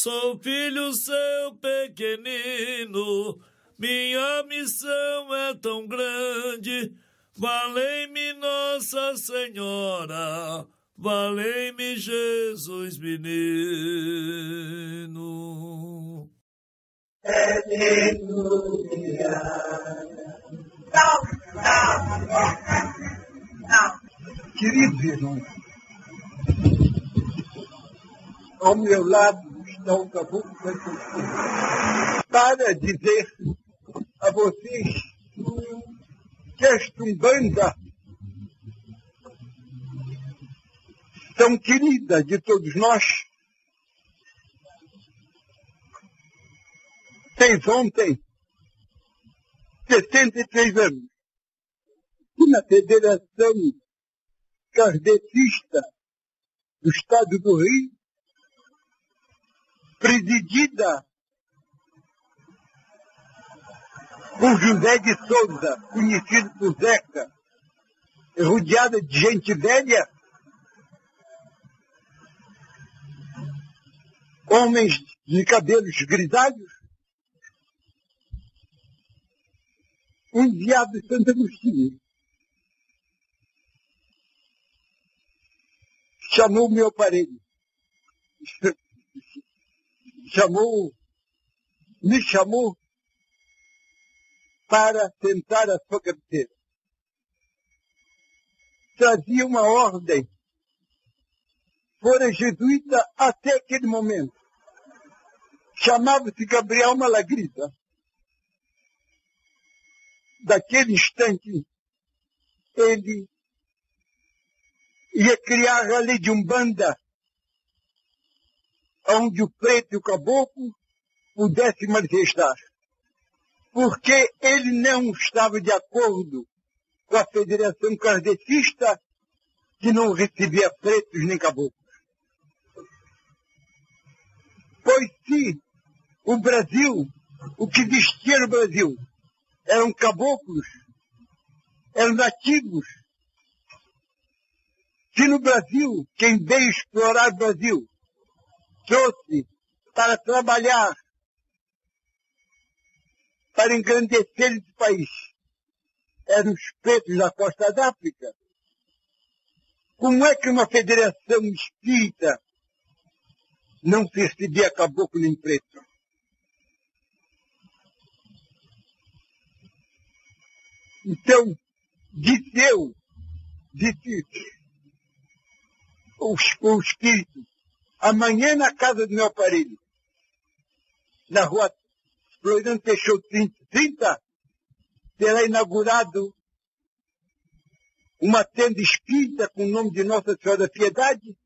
Sou filho seu pequenino, minha missão é tão grande. Valei-me Nossa Senhora, valei-me Jesus menino. Aleluia. Queridos irmãos, ao meu lado está o caboclo para dizer a vocês que esta Umbanda tão querida de todos nós fez ontem 63 anos. E na Federação Kardecista do Estado do Rio, presidida por José de Souza, conhecido por Zeca, rodeada de gente velha, homens de cabelos grisalhos, um enviado de Santo Agostinho. Chamou meu aparelho. Chamou, me chamou para sentar a sua cabeceira. Trazia uma ordem. Fora jesuíta até aquele momento. Chamava-se Gabriel Malagrida daquele instante, ele ia criar a lei de Umbanda, onde o preto e o caboclo pudessem manifestar. Porque ele não estava de acordo com a Federação Kardecista, que não recebia pretos nem caboclos. Pois se o Brasil, o que vestia no Brasil, eram caboclos, eram nativos. Se no Brasil, quem veio explorar o Brasil, trouxe para trabalhar, para engrandecer esse país, eram os pretos da costa da África. Como é que uma federação espírita não se recebia caboclo nem preto? Então, disse eu, disse o, o Espírito, amanhã na casa do meu aparelho, na rua Floriano Peixoto 30, 30, será inaugurado uma tenda espírita com o nome de Nossa Senhora da Piedade,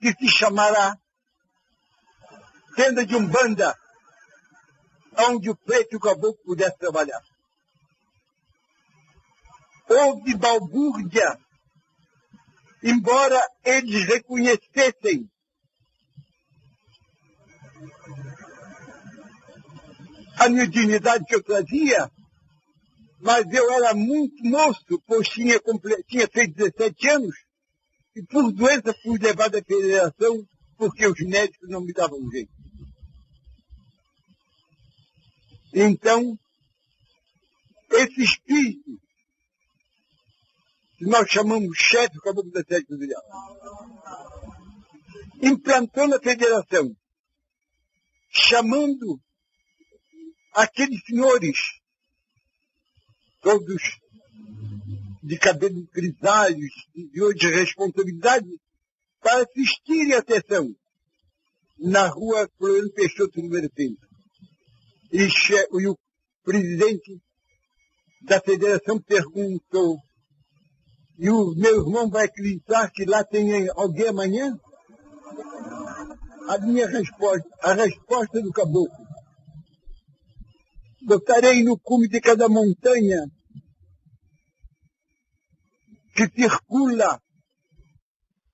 que se chamará Tenda de Umbanda, onde o preto e o caboclo pudessem trabalhar. Houve balbúrdia, embora eles reconhecessem a mediunidade que eu trazia, mas eu era muito moço, pois tinha, tinha feito 17 anos, e por doença fui levado à federação porque os médicos não me davam jeito. Então, esse espírito que nós chamamos chefe Caboclo da Sede Federal, implantou na federação, chamando aqueles senhores, todos de cabelos grisalhos, de hoje responsabilidade, para assistirem à sessão na rua Floriano Peixoto, número 30. E, e o presidente da federação perguntou e o meu irmão vai acreditar que lá tem alguém amanhã? A minha resposta, a resposta do caboclo. Botarei no cume de cada montanha que circula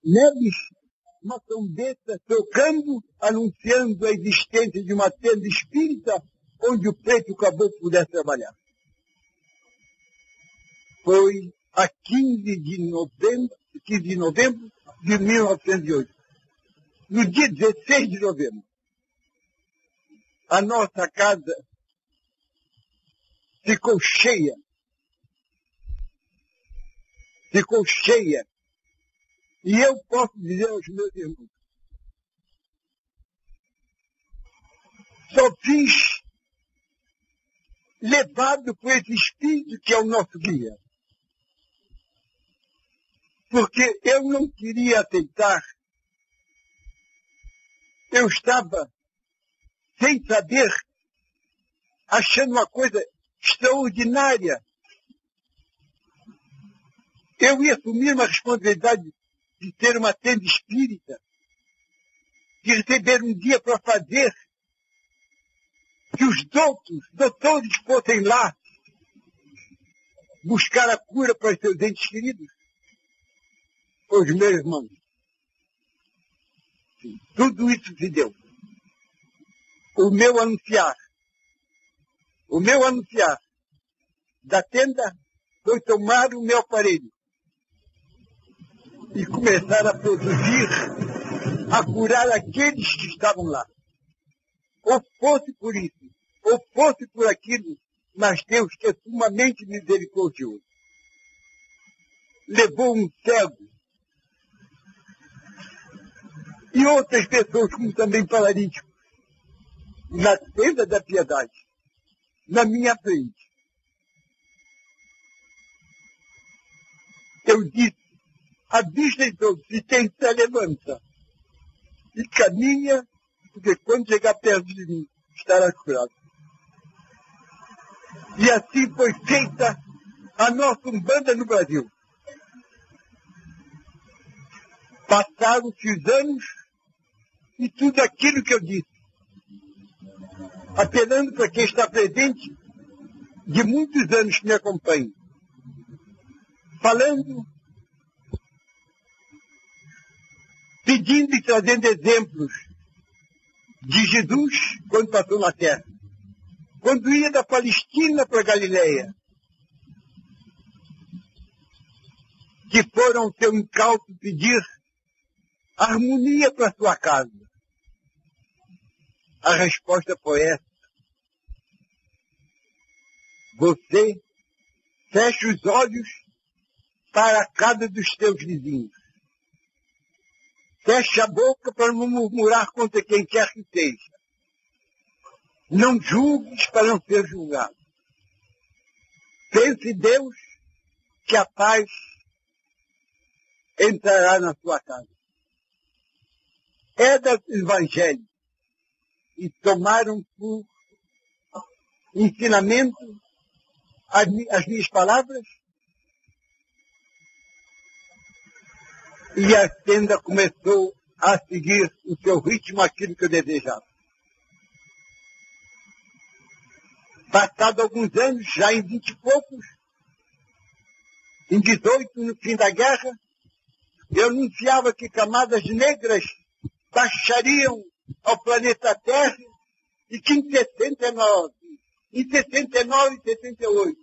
neves, uma trombeta tocando, anunciando a existência de uma tenda espírita onde o preto caboclo pudessem trabalhar. Foi a 15 de novembro, 15 de novembro de 1908. No dia 16 de novembro, a nossa casa ficou cheia. Ficou cheia. E eu posso dizer aos meus irmãos, só fiz levado por esse espírito que é o nosso guia. Porque eu não queria aceitar. Eu estava sem saber, achando uma coisa extraordinária. Eu ia assumir uma responsabilidade de ter uma tenda espírita, de receber um dia para fazer que os doutos, doutores fossem lá buscar a cura para os seus entes queridos? Os meus irmãos. Tudo isso se deu. O meu anunciar, o meu anunciar da tenda foi tomar o meu aparelho e começar a produzir, a curar aqueles que estavam lá. Ou fosse por isso, ou fosse por aquilo, mas Deus que é sumamente misericordioso. Levou um cego e outras pessoas, como também paralíticos, na tenda da piedade, na minha frente. Eu disse, a se tem se levanta e caminha, porque quando chegar perto de mim, estará curado. E assim foi feita a nossa Umbanda no Brasil. Passaram-se os anos e tudo aquilo que eu disse, apelando para quem está presente, de muitos anos que me acompanha, falando, pedindo e trazendo exemplos de Jesus quando passou na terra quando ia da Palestina para Galiléia, que foram seu incauto pedir harmonia para sua casa. A resposta foi essa. Você fecha os olhos para a casa dos teus vizinhos. Fecha a boca para não murmurar contra quem quer que seja. Não julgues para não ser julgado. Pense Deus que a paz entrará na sua casa. É do Evangelho e tomaram por ensinamento as, as minhas palavras e a tenda começou a seguir o seu ritmo, aquilo que eu desejava. Passado alguns anos, já em vinte e poucos, em 18, no fim da guerra, eu anunciava que camadas negras baixariam ao planeta Terra e que em 69, em 69 e 68,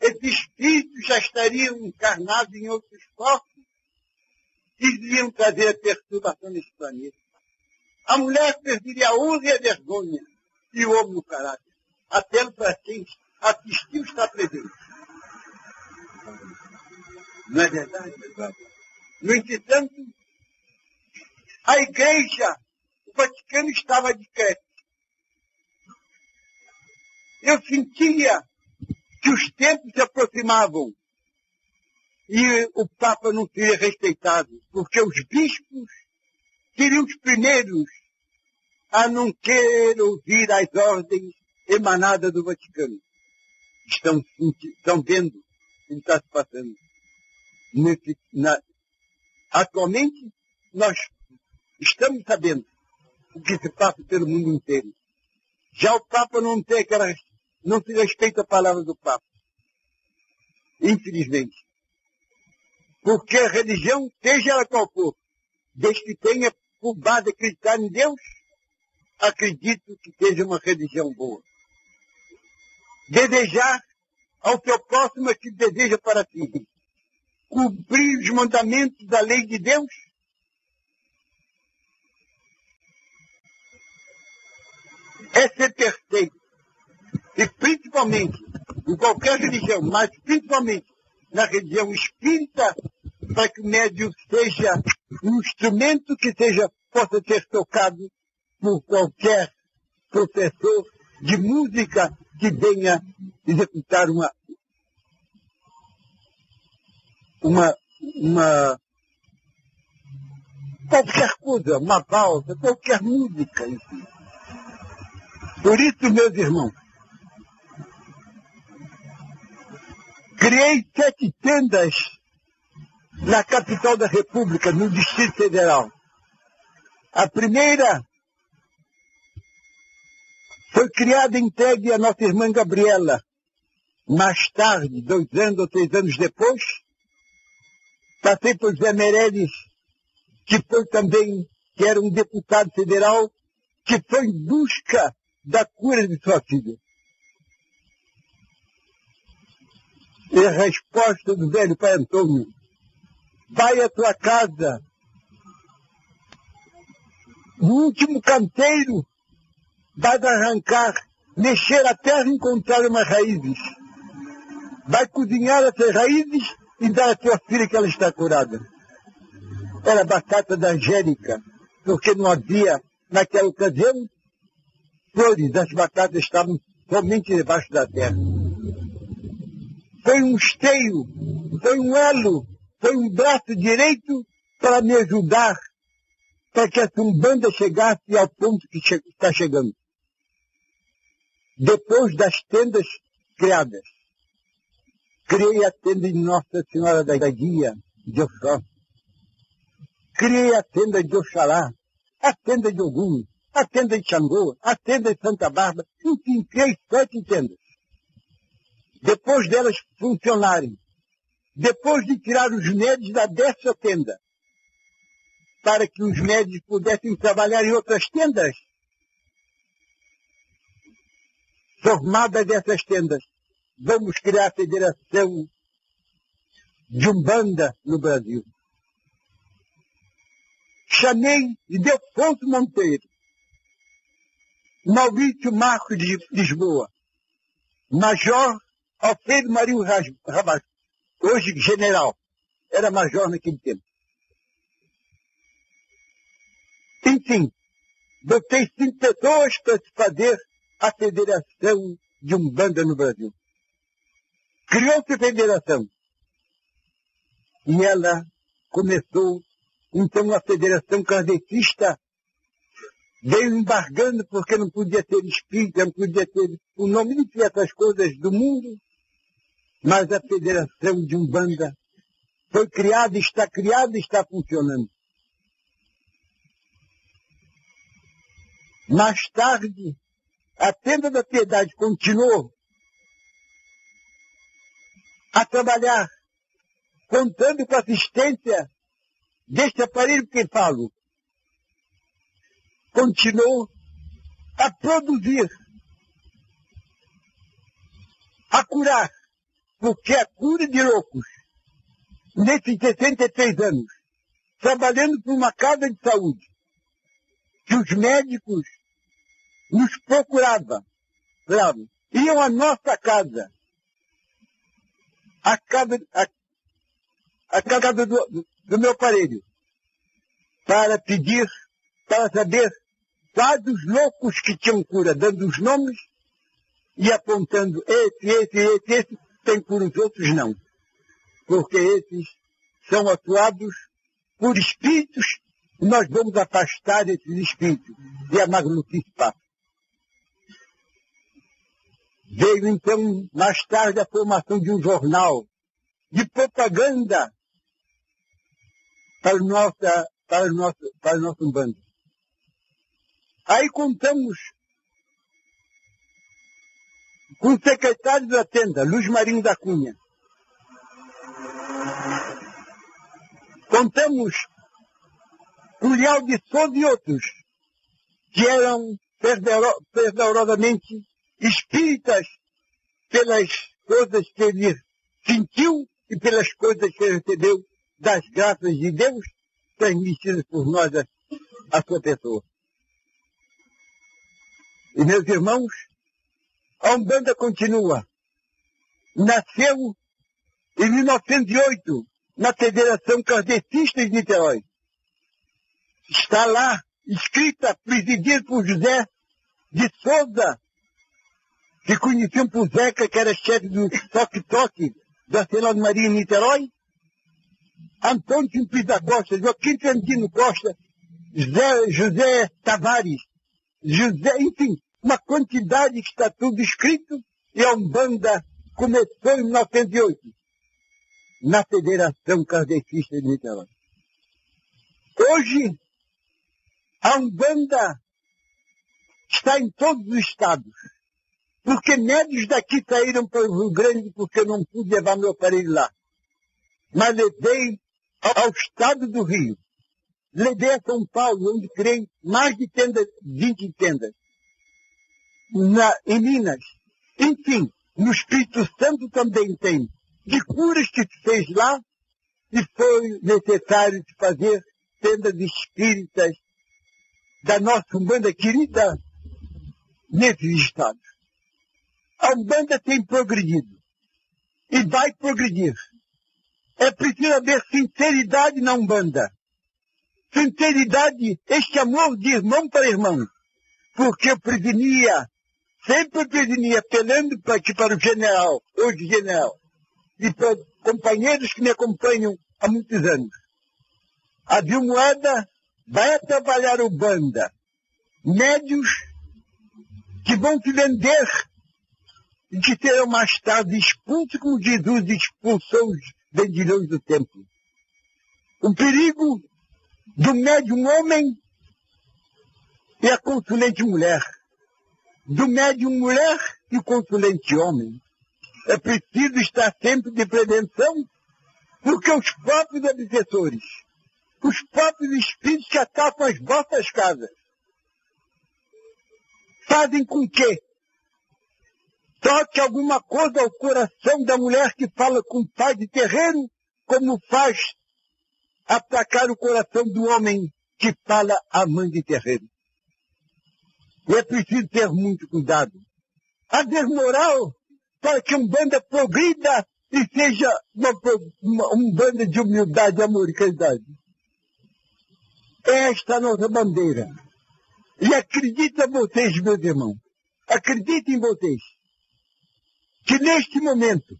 esses espíritos já estariam encarnados em outros corpos e iriam trazer a perturbação nesse planeta. A mulher perderia a honra e a vergonha e o homem no caráter apelo para quem assistiu está presente. Não é verdade? No entretanto, a igreja, o Vaticano estava de crédito. Eu sentia que os tempos se aproximavam e o Papa não seria respeitado, porque os bispos seriam os primeiros a não querer ouvir as ordens emanada do Vaticano. Estão, estão vendo o que está se passando. Nesse, na, atualmente, nós estamos sabendo o que se passa pelo mundo inteiro. Já o Papa não tem aquela, não se respeita a palavra do Papa. Infelizmente. Porque a religião, seja ela qual for, desde que tenha por base acreditar em Deus, acredito que seja uma religião boa desejar ao seu próximo que deseja para si. Cumprir os mandamentos da lei de Deus. É ser perfeito. E principalmente, em qualquer religião, mas principalmente na religião espírita, para que o médium seja um instrumento que seja, possa ser tocado por qualquer professor de música que venha executar uma, uma, uma qualquer coisa, uma valsa, qualquer música, enfim. Por isso, meus irmãos, criei sete tendas na capital da República, no Distrito Federal. A primeira foi criada e entregue à nossa irmã Gabriela. Mais tarde, dois anos ou três anos depois, passei por Zé Meirelles, que foi também, que era um deputado federal, que foi em busca da cura de sua filha. E a resposta do velho pai Antônio, vai à tua casa, no último canteiro, vai arrancar, mexer a terra e encontrar umas raízes. Vai cozinhar essas raízes e dar à tua filha que ela está curada. Era batata da Angélica, porque não havia, naquela ocasião, flores, as batatas estavam somente debaixo da terra. Foi um esteio, foi um elo, foi um braço direito para me ajudar, para que essa umbanda chegasse ao ponto que che está chegando. Depois das tendas criadas, criei a tenda de Nossa Senhora da Guia, de Oxó. Criei a tenda de Oxalá, a tenda de Ogum, a tenda de Xangô, a tenda de Santa Bárbara, enfim, criei sete tendas. Depois delas funcionarem, depois de tirar os médios da dessa tenda, para que os médios pudessem trabalhar em outras tendas, formada dessas tendas, vamos criar a Federação de Umbanda no Brasil. Chamei Ildefonso Monteiro, Maurício Marcos de Lisboa, Major Alfredo Marinho Rabas, hoje general, era major naquele tempo. Enfim, botei cinco pessoas para fazer a Federação de Umbanda no Brasil. Criou-se a federação. E ela começou, então, a Federação Kardecista veio embargando porque não podia ter espírito, não podia ter o nome de essas coisas do mundo, mas a Federação de Umbanda foi criada, está criada e está funcionando. Mais tarde, a tenda da piedade continuou a trabalhar, contando com a assistência deste aparelho que falo. Continuou a produzir, a curar, porque a cura de loucos, nesses 63 anos, trabalhando por uma casa de saúde, que os médicos nos procurava. Claro, iam à nossa casa. A casa, casa do, do meu aparelho. Para pedir, para saber quais os loucos que tinham cura, dando os nomes e apontando esse, esse, esse, esse, tem cura, os outros não. Porque esses são atuados por espíritos e nós vamos afastar esses espíritos. E a passa. Veio então, mais tarde, a formação de um jornal de propaganda para o nosso, para o nosso, para o nosso bando. Aí contamos com o secretário da tenda, Luiz Marinho da Cunha. Contamos com o Leal de Souza e outros, que eram fervorosamente espíritas pelas coisas que ele sentiu e pelas coisas que ele recebeu das graças de Deus transmitidas por nós a sua pessoa. E meus irmãos, a Umbanda continua. Nasceu em 1908, na Federação Kardecista de Niterói. Está lá, escrita, presidida por José de Souza, que conheciam por Zeca, que era chefe do Toque Toque da Senhora Maria em Niterói. Antônio Simples Costa, Joaquim Trentino Costa, José, José Tavares, José, enfim, uma quantidade que está tudo escrito, e a Umbanda começou em 1908, na Federação Kardecista de Niterói. Hoje, a Umbanda está em todos os estados, porque médios daqui saíram para o Rio Grande porque eu não pude levar meu aparelho lá. Mas levei ao estado do Rio. Levei a São Paulo, onde criei mais de tendas, 20 tendas. Na, em Minas. Enfim, no Espírito Santo também tem. De curas que fez lá, e foi necessário se fazer tendas espíritas da nossa Umbanda querida nesses estados. A Umbanda tem progredido e vai progredir. É preciso haver sinceridade na Umbanda. Sinceridade, este amor de irmão para irmão. Porque eu prevenia, sempre prevenia, apelando para, para o general, hoje general, e para companheiros que me acompanham há muitos anos. A Vilmoeda vai trabalhar o banda. Médios que vão se vender e que serão mais tarde expulsos como Jesus expulsou os vendilhões do templo. O perigo do médium homem e a consulente mulher. Do médium mulher e consulente homem. É preciso estar sempre de prevenção, porque os próprios obsessores, os próprios espíritos que atacam as vossas casas, fazem com que toque alguma coisa ao coração da mulher que fala com o pai de terreiro, como faz atacar o coração do homem que fala a mãe de terreiro. E é preciso ter muito cuidado. Haver moral para que um banda progrida e seja uma, uma, um banda de humildade, amor e caridade. Esta é a nossa bandeira. E acredita vocês, meus irmãos, acreditem vocês, que neste momento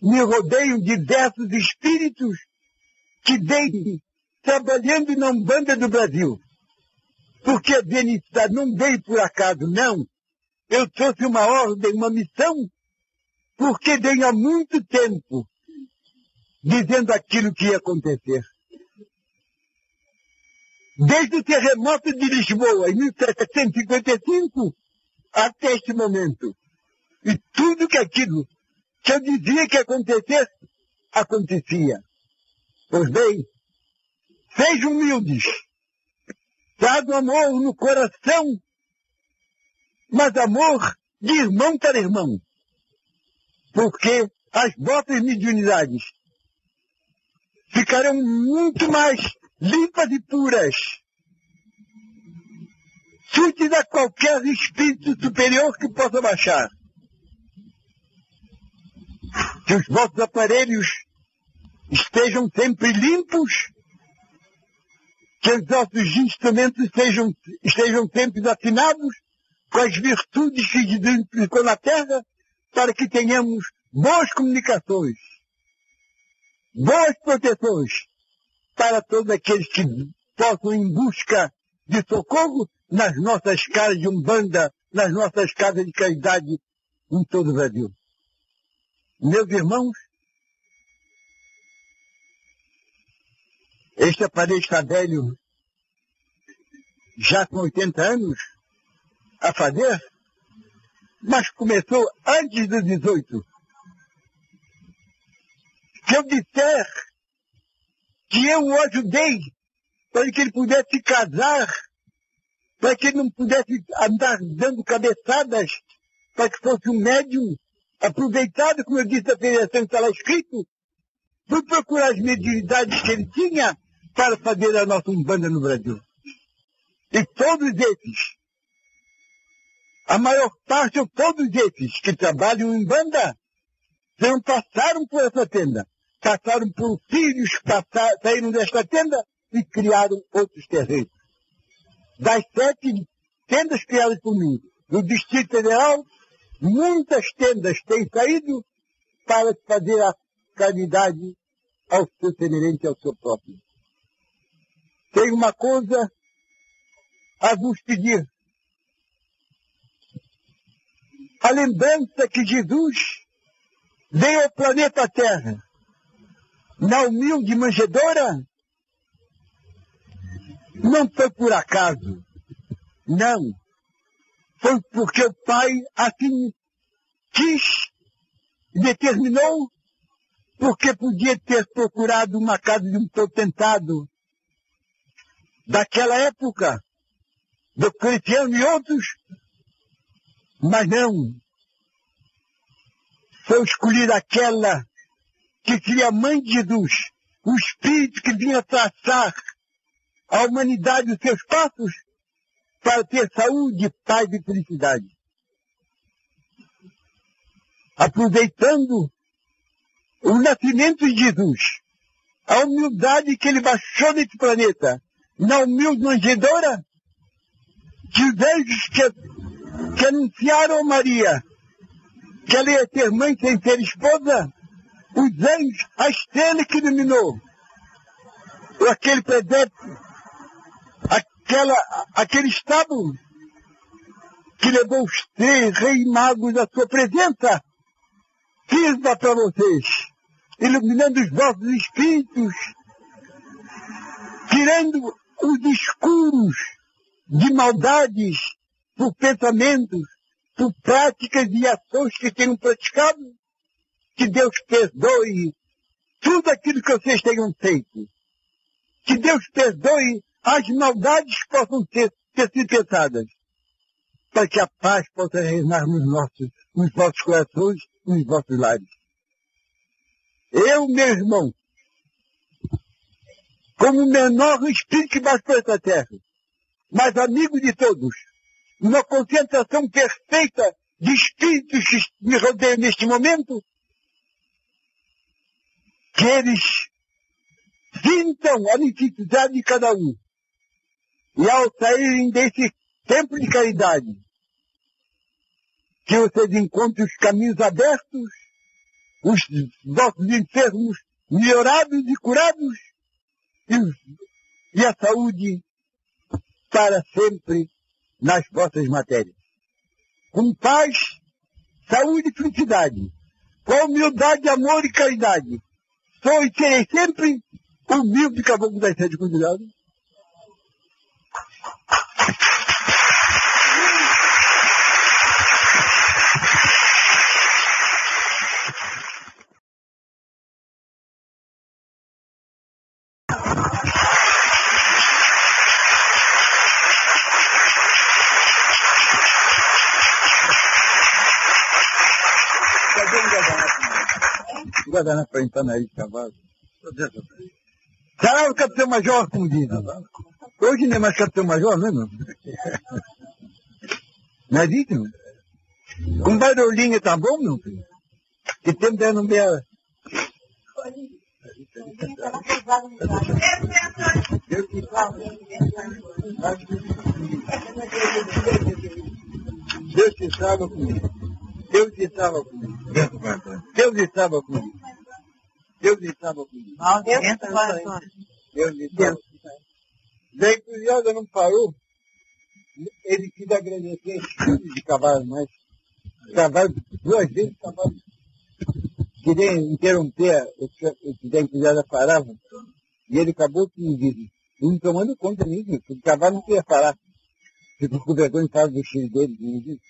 me rodeiam diversos espíritos que vêm trabalhando na Umbanda do Brasil. Porque a Denitidade não veio por acaso, não. Eu trouxe uma ordem, uma missão, porque venho há muito tempo dizendo aquilo que ia acontecer. Desde o terremoto de Lisboa, em 1755, até este momento. E tudo que aquilo que eu dizia que ia acontecer, acontecia. Pois bem, sejam humildes, tragam amor no coração, mas amor de irmão para irmão. Porque as vossas mediunidades ficarão muito mais limpas e puras. Chutes a qualquer espírito superior que possa baixar. Que os vossos aparelhos estejam sempre limpos, que os nossos instrumentos sejam, estejam sempre afinados com as virtudes que aplicou na terra, para que tenhamos boas comunicações, boas proteções, para todos aqueles que possam em busca de socorro nas nossas casas de Umbanda, nas nossas casas de caridade em todo o Brasil. Meus irmãos, este aparelho está velho, já com 80 anos, a fazer, mas começou antes dos 18. Se eu disser que eu o ajudei para que ele pudesse casar, para que ele não pudesse andar dando cabeçadas, para que fosse um médium aproveitado, como eu disse, a federação está lá escrito, fui procurar as mediunidades que ele tinha para fazer a nossa Umbanda no Brasil. E todos esses A maior parte, ou todos esses que trabalham em banda, não passaram por essa tenda. Passaram por filhos saíram desta tenda e criaram outros terreiros. Das sete tendas criadas por mim, no Distrito Federal, muitas tendas têm saído para fazer a caridade ao seu semelhante, ao seu próprio. Tem uma coisa a vos pedir. A lembrança que Jesus veio ao planeta Terra na humilde manjedoura não foi por acaso. Não. Foi porque o Pai assim quis, determinou, porque podia ter procurado uma casa de um potentado daquela época, do Cristiano e outros, mas não. Foi escolhida aquela que seria a mãe de Jesus, o Espírito que vinha traçar a humanidade os seus passos para ter saúde, paz e felicidade. Aproveitando o nascimento de Jesus, a humildade que ele baixou nesse planeta, na humilde manjedoura, anjos que, que anunciaram a Maria que ela ia ter mãe sem ser esposa, os anjos, a estrela que iluminou, aquele presépio aquela, aquele estado que levou os três reis magos à sua presença, sirva para vocês, iluminando os vossos espíritos, tirando os escuros de maldades por pensamentos, por práticas e ações que tenham praticado, que Deus perdoe tudo aquilo que vocês tenham feito. Que Deus perdoe as maldades possam ter, ter sido pensadas, para que a paz possa reinar nos nossos, nos vossos corações, nos vossos lares. Eu, meu irmão, como o menor espírito que bate por essa terra, mas amigo de todos, numa concentração perfeita de espíritos que me rodeiam neste momento, que eles sintam a necessidade de cada um. E ao saírem desse templo de caridade, que vocês encontrem os caminhos abertos, os vossos enfermos melhorados e curados, e, a saúde para sempre nas vossas matérias. Com paz, saúde e felicidade, com humildade, amor e caridade. Sou e serei sempre humilde caboclo das sete convidados guardanapo para entrar na ilha de cavalo. Sarau, capitão major, como diz. Hoje não é mais capitão major, não é, meu? Não é isso, meu? Com barulhinho tá bom, meu filho? Que tempo é no meu... Deus te salva comigo. Deus estava comigo. Deus estava comigo. Deus estava comigo. Deus estava comigo. Daí Cruziosa não parou. Ele quis agradecer filhos de cavalo, mas cavalo, duas vezes cavalo. Queria interromper o que da Cruziosa parava. E ele acabou que disse, não tomando conta nisso, porque o cavalo não queria parar. Ficou com vergonha em casa do filho dele.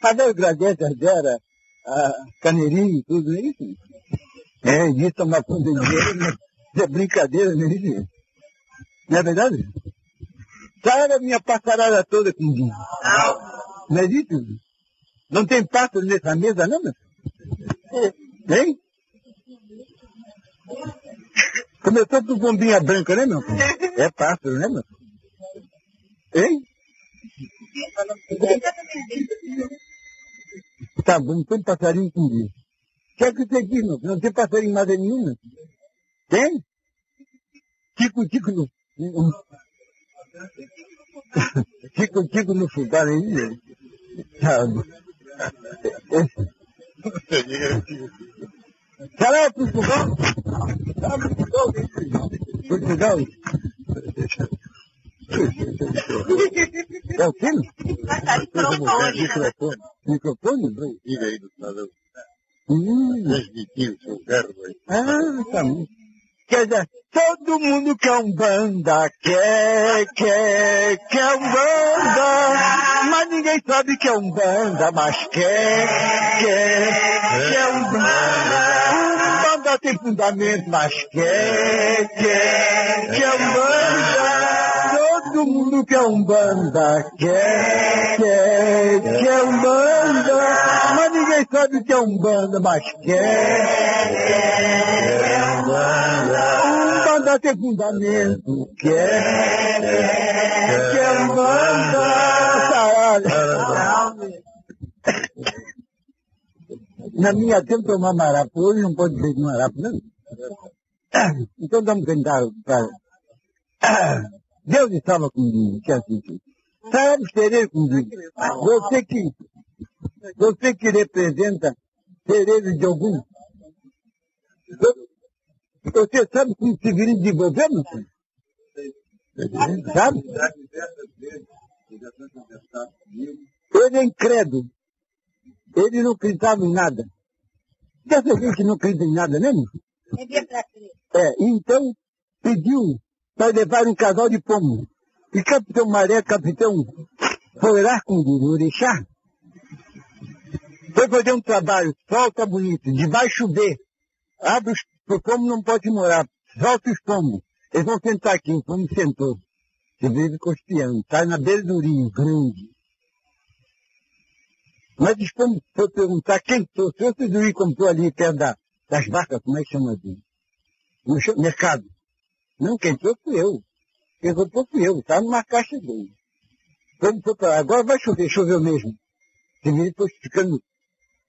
Cadê os gradetas dela, a e tudo isso? É, isso é uma coisa de é brincadeira, é isso? Não é verdade? Saia a minha passarada toda com vinho. Não é isso? Não tem pássaro nessa mesa, não, meu? Hein? Começou com bombinha branca, né, meu? É pássaro, né, meu? Hein? Tá bom, tem passarinho com isso. Quer que você diz, meu? Não tem passarinho em nada nenhuma? Tem? Tico, tico no... Tico, tico no fubá aí. Tá bom. Será Portugal? Será Portugal? Portugal? É o quê? Microfone. Microfone? Diga aí do cidadão. Hum. O seu verbo aí. Ah, tá bom. Quer dizer, todo mundo quer um banda, quer, quer, quer um banda, mas ninguém sabe que é um banda, mas quer, quer, quer um banda. Um banda tem fundamento, mas quer, quer, quer um banda. Todo mundo quer um banda, quer, quer, quer um banda, mas ninguém sabe que é um banda, mas quer, quer um banda. Um banda tem fundamento, quer, quer, quer um banda. Na minha tempo é uma marapo, hoje não pode ser marapo, não. Então vamos cantar para... Deus estava comigo, que assim. Sabe serei comigo. Você que, você que representa cerejo de algum. Você sabe como se vira de governo? Sabe? Ele é incrédulo. Ele não acreditava em nada. Dessa gente que não acredita em nada mesmo? É, então pediu para levar um casal de pomo. E Capitão Maré, Capitão, o orixá. Foi fazer um trabalho, sol tá bonito, de vai chover. Abre os, o não pode morar, solta os pomos. Eles vão sentar aqui, o pomo sentou. Você vive costeando, está na beira do rio, grande. Mas os pomos foi perguntar quem trouxe. Você do rio comprou ali perto da, das vacas, como é que chama assim? No mercado. Não, quem trouxe fui eu. Quem comprou fui eu. Estava numa caixa dele. Quando foi para agora vai chover, choveu mesmo. Você vê depois ficando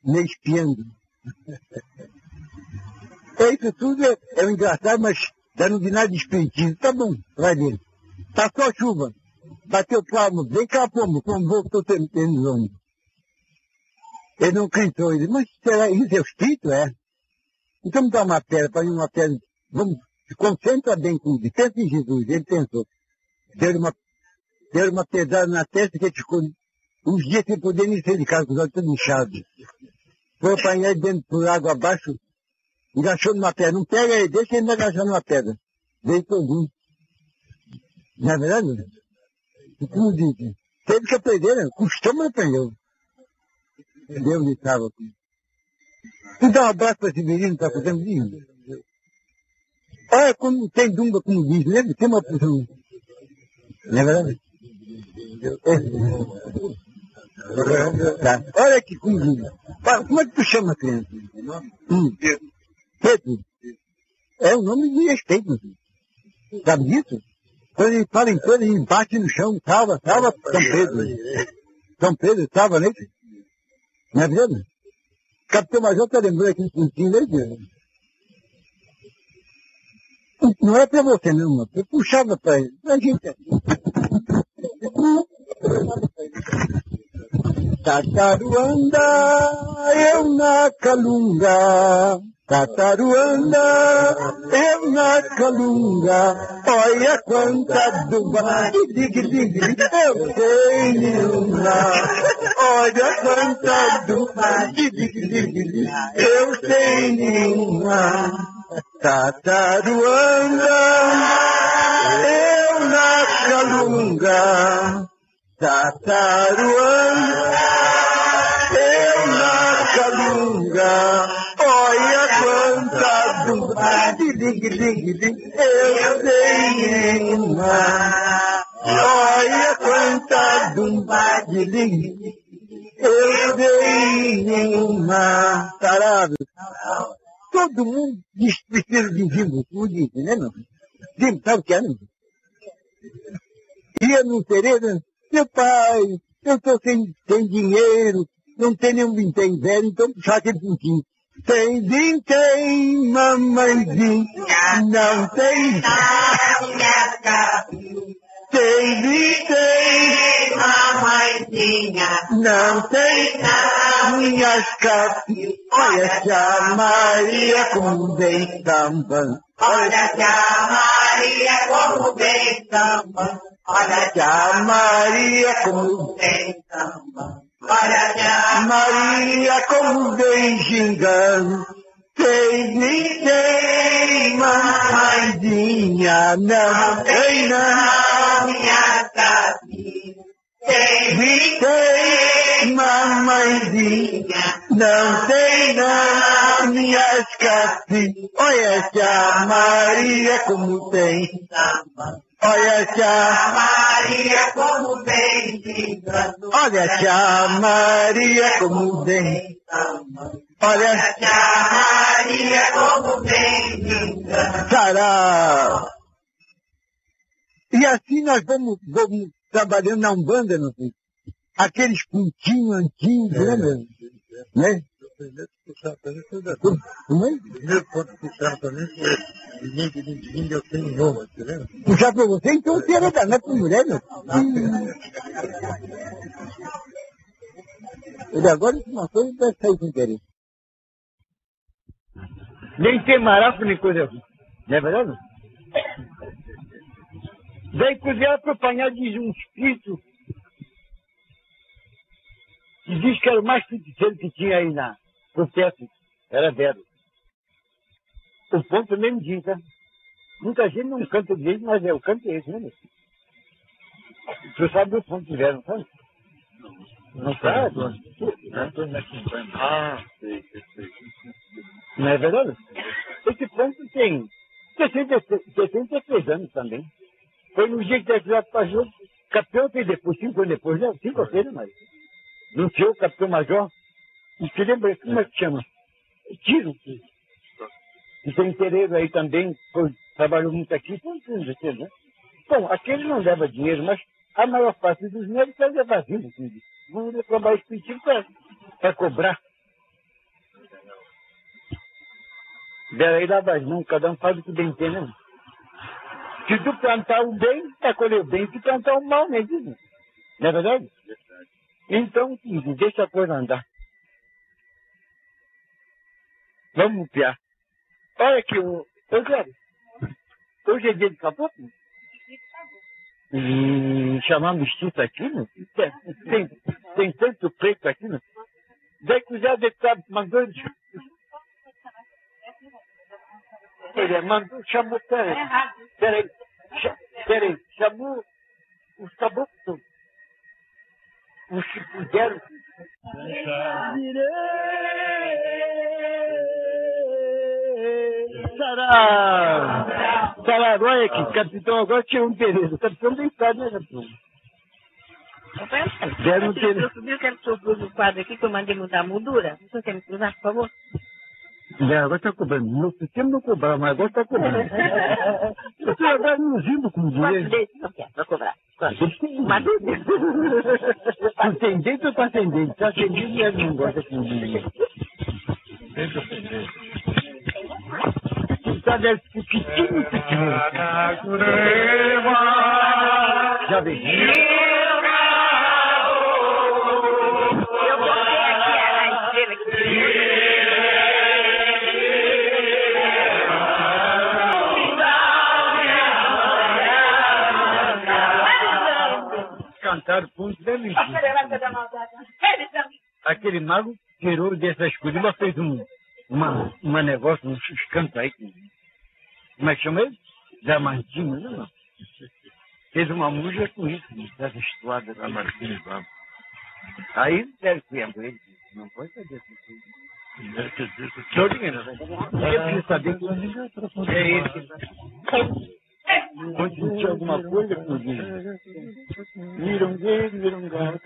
meio espiando. É isso tudo é, é engraçado, mas não vi nada de espiritismo. Tá bom, vai ver. Tá só chuva. Bateu palmo, vem cá, pomo, como voltou tendo ônibus. Ele não cantou, ele, mas será isso é o espírito? É. Então me dá uma pedra, para mim uma pedra, vamos, se concentra bem comigo, pensa em Jesus, ele pensou. Deu uma, deu uma pedrada na testa que ficou uns dias sem poder nem sair de casa, com os olhos todos inchados. Foi apanhar ele dentro por água abaixo, engaixou numa pedra. Não pega ele, deixa ele agachar numa pedra. Veio todinho. Não é verdade? Como dizem, teve que aprender, né? Mas aprendeu. Deus estava aqui. Dá um abraço para esse menino está fazendo lindo. Olha quando tem dumba, como diz, lembra? Tem uma posição. Não é verdade? É. Tá. Olha aqui como diz. Como é que tu chama a criança? Hum. Pedro. É um nome de respeito. Sabe disso? Quando ele fala em coisa, ele bate no chão, salva, salva São Pedro. São Pedro, salva, né? Não é verdade? Capitão Major está lembrando aqui um pontinho né. Não é para você, não. Eu puxava para ele. A gente... Tataruanda, eu na calunga. Tataruanda, eu na calunga. Olha quanta duba. Dig, dig, eu sei nenhuma. Olha quanta duba. Dig, dig, eu sei nenhuma. Tataruanda, eu na calunga. Tataruanda, eu na calunga. Dig, dig, dig, eu sei nenhuma. Olha quanta dúvida, dig, dig, eu sei nenhuma. Tarado. Todo mundo diz precisa de como dizem, né, meu? Vivo, sabe o que é, não? Ia no terreiro, meu pai, Eu estou sem, sem dinheiro, não tenho nenhum vintém velho, então puxar aquele pontinho. Tem vintém, mamãezinha, não tem tem vintém, mamãezinha, não tem capinhas. Olha se a Maria como vem sambando. olha que a Maria como vem samba, olha Se a Maria como vem samba, Maria como vem gingando. Tem vintém, mamãezinha, não tem não. minha capinha, tem mamãezinha, não tem não minhas capinhas. Olha se a Maria como tem. Olha se a a, Maria como vem gigando, olha se a Maria como vem. Olha, olha que a Maria como vem sarau. E assim nós vamos, vamos trabalhando na Umbanda, não sei. Aqueles pontinhos antigos, É. lembra? Né? Puxar pra você, então você era danado com mulher, meu. Ele agora uma coisa vai sair sem querer. Nem tem maraco nem coisa. Não é verdade? Daí cozinhar para apanhar de um espírito que diz que era o mais feiticeiro que tinha aí na processo. Era dela. O ponto mesmo diz, tá? Muita gente não canta direito, mas é o canto é esse, né? Tu sabe o ponto que vieram, sabe? Não sabe? Antônio na Quintana. Ah, sei, sei. Não é verdade? Esse ponto tem 63 63 anos também. Foi no dia que teve cidade para jogo, capitão tem depois, cinco anos depois, né? Cinco ou seis, mas. Não tinha o capitão major. E se lembra, como é que chama? Tiro. E tem Pereira aí também, foi, trabalhou muito aqui, foi tudo aqui, né? Bom, aquele não leva dinheiro, mas a maior parte dos médicos é levar vida, assim, vão trabalhar espírito para cobrar. Daí lá das mãos, cada um faz o que bem entende, né? Se tu plantar o bem, vai colher o bem. Se plantar o mal, né? né? Não é verdade? Então, filho, deixa a coisa andar. Vamos piar. Olha aqui, o. Eu quero. Hoje é dia de caboclo? Hum, chamar mestiço aqui, né? Tem, tem, tem tanto preto aqui, né? Daí que já deve estar mandando. Ele mandou, chamou, peraí. Peraí, cha- peraí, chamou os caboclos. Os que puderam. Sará! Sará, olha aqui, capitão agora tinha um Pereira. O capitão bem sabe, né, capitão? Deram um Eu Pereira. subiu, quero que cruze o quadro aqui, que eu mandei mudar a moldura. O senhor quer me cruzar, por favor? Já, agora está cobrando. No sistema não cobrava, mas agora está cobrando. Eu tô agora induzindo com Quanto dinheiro. não quer, para cobrar? Mas Tu tem dente ou tá sem dente? Tá sem dente e não gosta com dinheiro. Sempre ofendendo. Tu tá desse pequenininho, pequenininho. Já vem. Eu botei aqui a, estrela. Cantaram da mentira. Aquele mago tirou dessas coisas, fez um uma, uma negócio, uns cantos aí. com- Como é que chama ele? Diamantinho, né, não? Fez uma música com isso, dessa estuada. A Martins, vamos. Aí deve tempo ele. Não pode fazer disse que Tô ligando, né? Eu preciso saber que é ele Quando sentir alguma coisa, cozinha. Viram gato.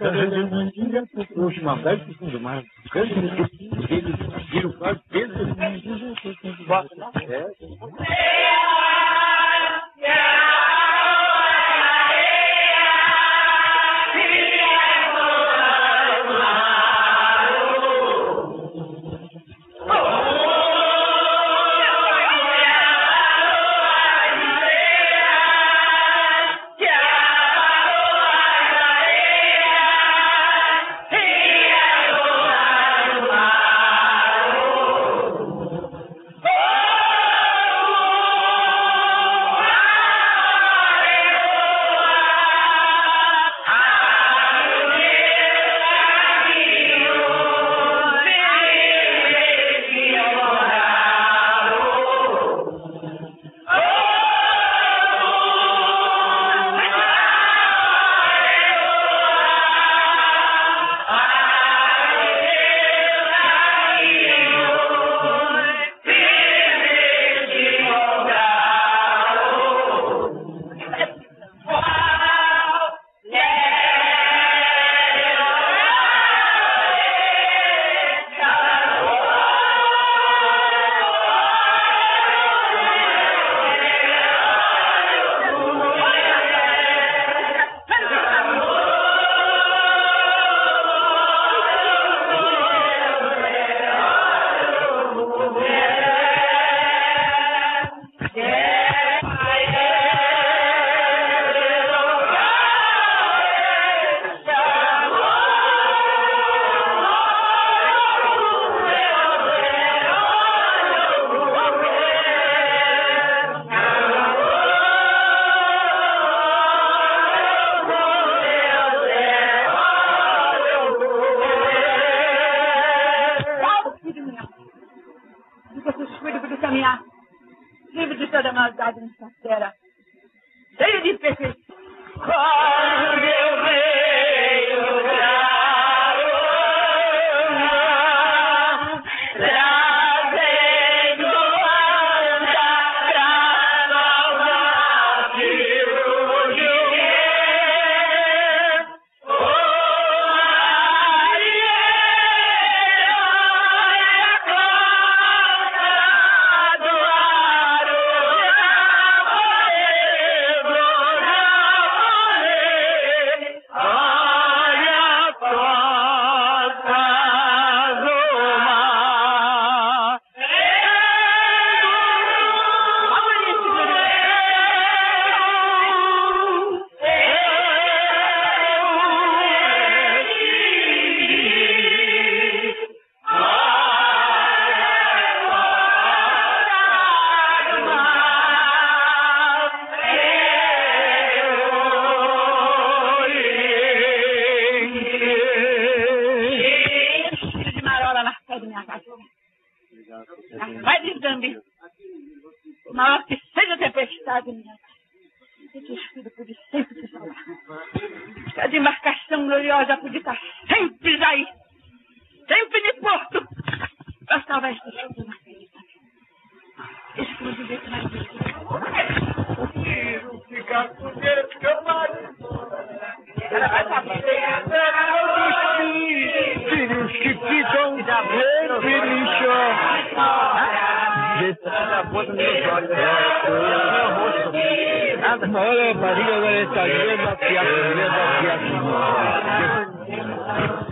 Poxa, uma velha que fundo mais. Eles viram quase peso. É. maldade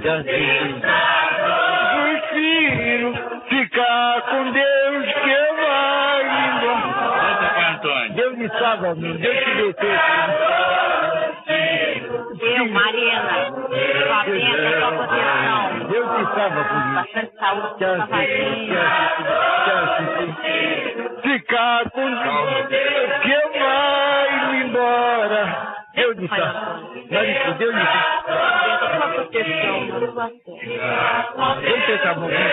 piaça. Prefiro ficar com Deus que vai embora. Deus me salva, meu. Deus te dê Eu, Marina, sua bênção, sua proteção. Deus te salva, por Bastante saúde, sua. Ficar com Deus que vai embora. Deus me salva. Deus me salva. Proteção, sua fé. Vamos pensar um pouquinho.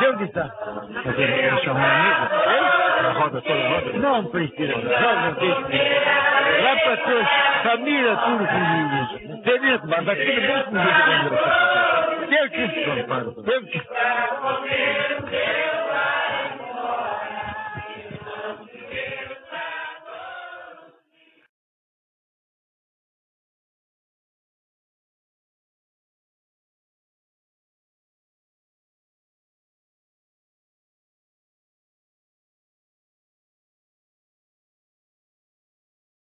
Deus me salva. Você chamou um amigo? A roda toda roda? Não precisa. Não, não tem Vai para tuas família, tudo comigo. Feliz, mas aquilo bem comigo. Deus te salva. Deus te salva.